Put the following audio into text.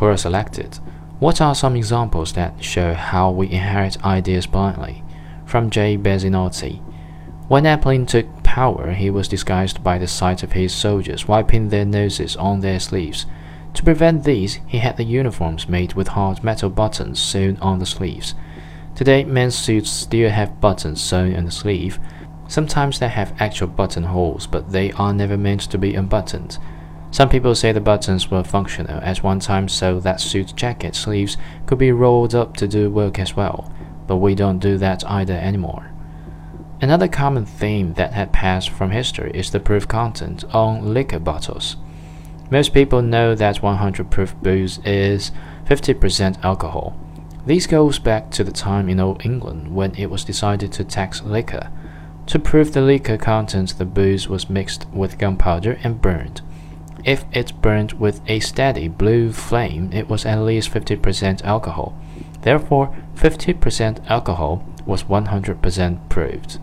were selected. What are some examples that show how we inherit ideas blindly? From J. Bezinotti. When Napoleon took power, he was disguised by the sight of his soldiers wiping their noses on their sleeves. To prevent these, he had the uniforms made with hard metal buttons sewn on the sleeves. Today, men's suits still have buttons sewn on the sleeve. Sometimes they have actual buttonholes, but they are never meant to be unbuttoned. Some people say the buttons were functional at one time so that suit jacket sleeves could be rolled up to do work as well, but we don't do that either anymore. Another common theme that had passed from history is the proof content on liquor bottles. Most people know that 100 proof booze is 50% alcohol. This goes back to the time in Old England when it was decided to tax liquor. To prove the liquor content, the booze was mixed with gunpowder and burned. If it burned with a steady blue flame, it was at least 50% alcohol. Therefore, 50% alcohol was 100% proved.